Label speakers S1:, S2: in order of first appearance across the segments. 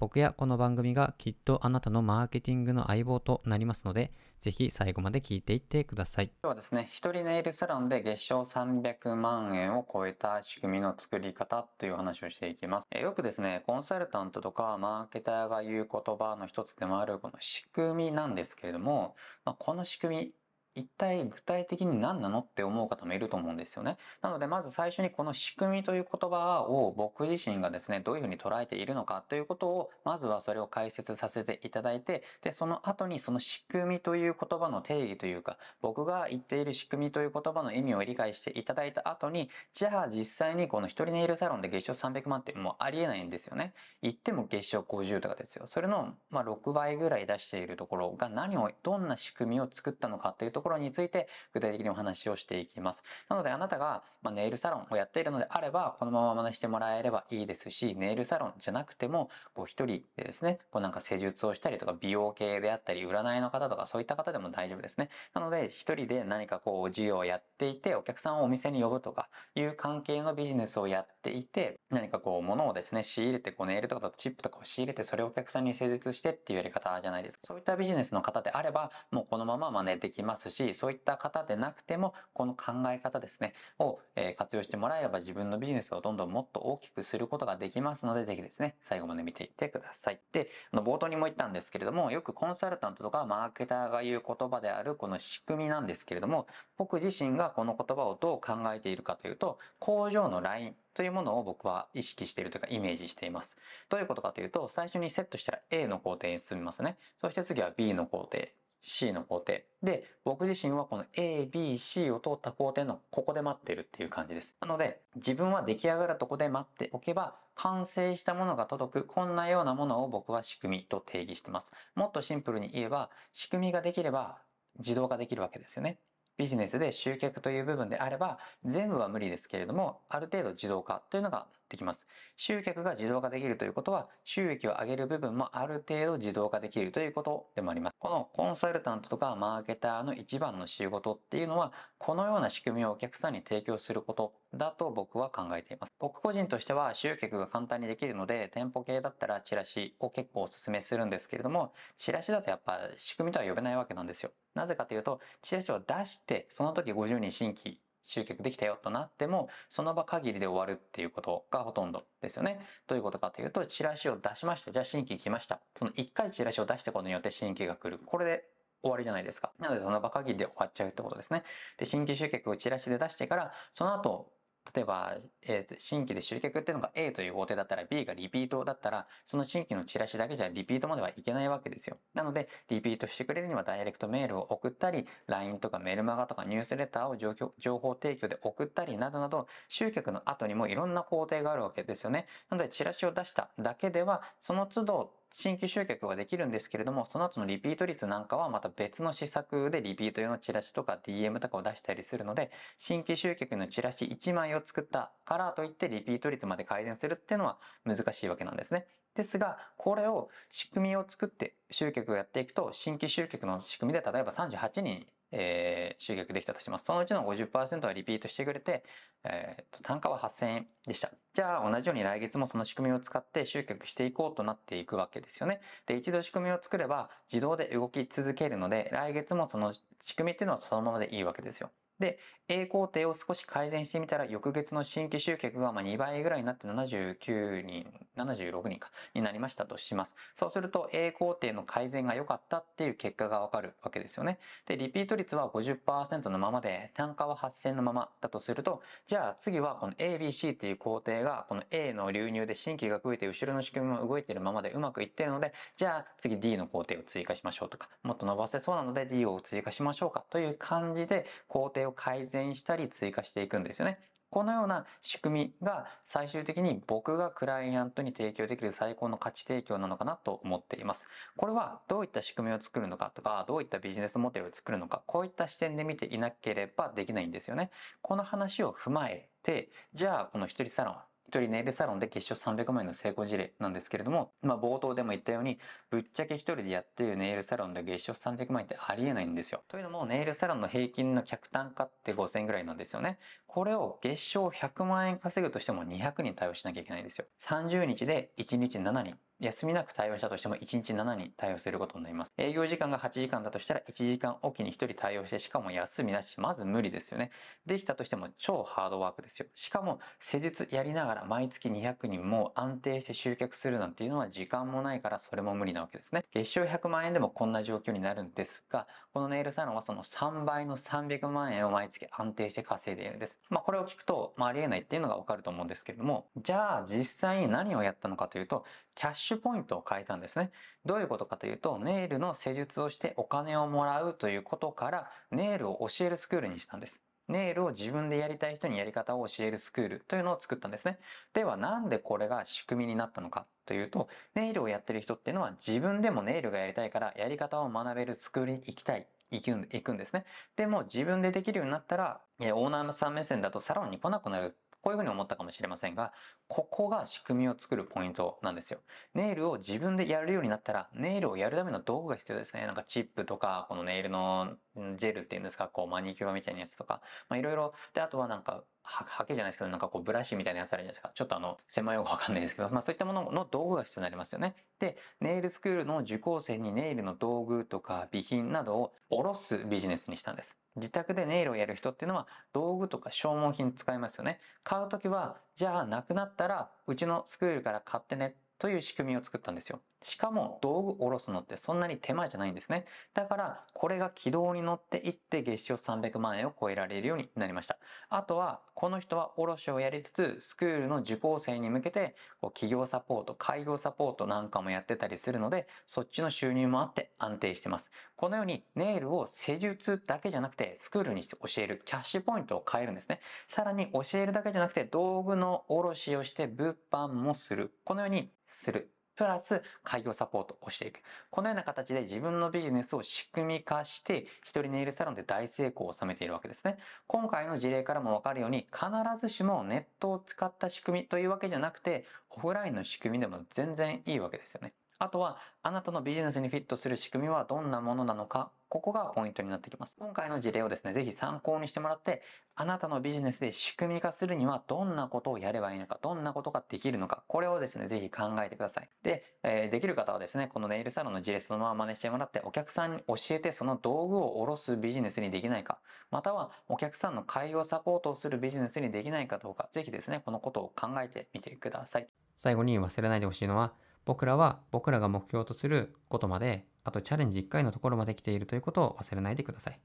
S1: 僕やこの番組がきっとあなたのマーケティングの相棒となりますので、ぜひ最後まで聞いていってください。
S2: 今日はですね、一人ネイルサロンで月賞300万円を超えた仕組みの作り方という話をしていきます。えよくですね、コンサルタントとかマーケターが言う言葉の一つでもあるこの仕組みなんですけれども、まあ、この仕組み、一体具体的に何なのって思う方もいると思うんですよね。なのでまず最初にこの仕組みという言葉を僕自身がですね、どういうふうに捉えているのかということを、まずはそれを解説させていただいて、で、その後にその仕組みという言葉の定義というか、僕が言っている仕組みという言葉の意味を理解していただいた後に、じゃあ実際にこの一人ネイルサロンで月賞300万ってもうありえないんですよね。言っても月賞50とかですよ。それの、まあ、6倍ぐらい出しているところが何を、どんな仕組みを作ったのかというところろについて具体的にお話をしていきます。なのであなたが、まネイルサロンをやっているのであれば、このまま真似してもらえればいいですし、ネイルサロンじゃなくても、こう一人でですね、こうなんか施術をしたりとか、美容系であったり、占いの方とかそういった方でも大丈夫ですね。なので、一人で何かこう事業をやっていて、お客さんをお店に呼ぶとかいう関係のビジネスをやっていて、何かこう物をですね、仕入れて、こうネイルとかチップとかを仕入れて、それをお客さんに施術してっていうやり方じゃないですか。そういったビジネスの方であれば、もうこのまま真似できますし、しそういった方でなくても、この考え方ですね、を、え活用してもらえれば自分のビジネスをどんどんもっと大きくすることができますので、ぜひですね、最後まで見ていってください。で、あの冒頭にも言ったんですけれども、よくコンサルタントとかマーケターが言う言葉であるこの仕組みなんですけれども、僕自身がこの言葉をどう考えているかというと、工場のラインというものを僕は意識しているというかイメージしています。どういうことかというと、最初にセットしたら A の工程に進みますね。そして次は B の工程、C の工程。で、僕自身はこの A、B、C を通った工程のここで待ってるっていう感じです。なので、自分は出来上がるとこで待っておけば、完成したものが届く、こんなようなものを僕は仕組みと定義してます。もっとシンプルに言えば、仕組みができれば自動化できるわけですよね。ビジネスで集客という部分であれば、全部は無理ですけれども、ある程度自動化というのができます。集客が自動化できるということは、収益を上げる部分もある程度自動化できるということでもあります。このコンサルタントとかマーケターの一番の仕事っていうのは、このような仕組みをお客さんに提供することだと僕は考えています。僕個人としては集客が簡単にできるので、店舗系だったらチラシを結構お勧めするんですけれども、チラシだとやっぱ仕組みとは呼べないわけなんですよ。なぜかというと、チラシを出して、その時50人新規集客できたよとなっても、その場限りで終わるっていうことがほとんどですよね。どういうことかというと、チラシを出しました。じゃあ新規来ました。その1回チラシを出してことによって新規が来る。これで終わりじゃないですか。なのでその場限りで終わっちゃうってことですね。で、新規集客をチラシで出してから、その後、例えば、えー、新規で集客っていうのが A という工程だったら B がリピートだったら、その新規のチラシだけじゃリピートまではいけないわけですよ。なので、リピートしてくれるにはダイレクトメールを送ったり、LINE とかメルマガとかニュースレターを情報提供で送ったりなどなど、集客の後にもいろんな工程があるわけですよね。なので、チラシを出しただけでは、その都度新規集客はできるんですけれども、その後のリピート率なんかはまた別の施策でリピート用のチラシとか DM とかを出したりするので、新規集客のチラシ1枚を作ったからといってリピート率まで改善するっていうのは難しいわけなんですね。ですが、これを仕組みを作って集客をやっていくと、新規集客の仕組みで例えば38人えー、集客できたとします。そのうちの50%はリピートしてくれて、えー、と単価は8000円でした。じゃあ同じように来月もその仕組みを使って集客していこうとなっていくわけですよね。で、一度仕組みを作れば自動で動き続けるので、来月もその仕組みっていうのはそのままでいいわけですよ。で、A 工程を少し改善してみたら、翌月の新規集客がま2倍ぐらいになって79人、76人か、になりましたとします。そうすると A 工程の改善が良かったっていう結果がわかるわけですよね。で、リピート率は50%のままで、単価は8000のままだとすると、じゃあ次はこの ABC っていう工程が、この A の流入で新規が増えて後ろの仕組みも動いてるままでうまくいってるので、じゃあ次 D の工程を追加しましょうとか、もっと伸ばせそうなので D を追加しましょうかという感じで工程をを改善したり追加していくんですよね。このような仕組みが最終的に僕がクライアントに提供できる最高の価値提供なのかなと思っています。これはどういった仕組みを作るのかとか、どういったビジネスモデルを作るのか、こういった視点で見ていなければできないんですよね。この話を踏まえて、じゃあこの一人サロン一人ネイルサロンで月賞300万円の成功事例なんですけれども、まあ冒頭でも言ったように、ぶっちゃけ一人でやっているネイルサロンで月賞300万円ってありえないんですよ。というのも、ネイルサロンの平均の客単価って5000円ぐらいなんですよね。これを月賞100万円稼ぐとしても200人対応しなきゃいけないんですよ。30日で1日7人。休みなく対応したとしても1日7人対応することになります。営業時間が8時間だとしたら1時間おきに1人対応して、しかも休みなし、まず無理ですよね。できたとしても超ハードワークですよ。しかも施術やりながら毎月200人も安定して集客するなんていうのは時間もないからそれも無理なわけですね。月賞100万円でもこんな状況になるんですが、このネイルサロンはその3倍の300万円を毎月安定して稼いでいるんです。まあこれを聞くと、まあ、ありえないっていうのがわかると思うんですけれども、じゃあ実際に何をやったのかというと、キャッシュポイントを変えたんですね。どういうことかというと、ネイルの施術をしてお金をもらうということから、ネイルを教えるスクールにしたんです。ネイルを自分でやりたい人にやり方を教えるスクールというのを作ったんですね。ではなんでこれが仕組みになったのかというと、ネイルをやってる人っていうのは自分でもネイルがやりたいからやり方を学べるスクールに行きたい。行く行くんですね。でも自分でできるようになったら、オーナーさん目線だとサロンに来なくなるこういうふうに思ったかもしれませんが、ここが仕組みを作るポイントなんですよ。ネイルを自分でやるようになったら、ネイルをやるための道具が必要ですね。なんかチップとか、このネイルのジェルっていうんですか、こうマニキュアみたいなやつとか、まあいろいろ。で、あとはなんか、は、はけじゃないですけど、なんかこうブラシみたいなやつあるじゃないですか。ちょっとあの、狭い用語わかんないですけど、まあそういったものの道具が必要になりますよね。で、ネイルスクールの受講生にネイルの道具とか備品などをおろすビジネスにしたんです。自宅でネイルをやる人っていうのは道具とか消耗品使いますよね。買うときは、じゃあなくなったらうちのスクールから買ってねという仕組みを作ったんですよ。しかも道具下ろすのってそんなに手間じゃないんですね。だからこれが軌道に乗っていって月賞300万円を超えられるようになりました。あとはこの人は卸をやりつつスクールの受講生に向けてこう企業サポート、開業サポートなんかもやってたりするのでそっちの収入もあって安定してます。このようにネイルを施術だけじゃなくてスクールにして教えるキャッシュポイントを変えるんですね。さらに教えるだけじゃなくて道具の卸をして物販もする。このようにする。プラス開業サポートをしていく。このような形で自分のビジネスを仕組み化して、一人ネイルサロンで大成功を収めているわけですね。今回の事例からもわかるように、必ずしもネットを使った仕組みというわけじゃなくて、オフラインの仕組みでも全然いいわけですよね。あとは、あなたのビジネスにフィットする仕組みはどんなものなのか、ここがポイントになってきます。今回の事例をですね、ぜひ参考にしてもらって、あなたのビジネスで仕組み化するにはどんなことをやればいいのか、どんなことができるのか、これをですね、ぜひ考えてください。で、えー、できる方はですね、このネイルサロンの事例そのまま真似してもらって、お客さんに教えてその道具を下ろすビジネスにできないか、またはお客さんの開業サポートをするビジネスにできないかどうか、ぜひですね、このことを考えてみてください。
S1: 最後に忘れないでほしいのは、僕らは僕らが目標とすることまで、あとチャレンジ1回のところまで来ているということを忘れないでください。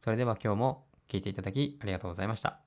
S1: それでは今日も聞いていただきありがとうございました。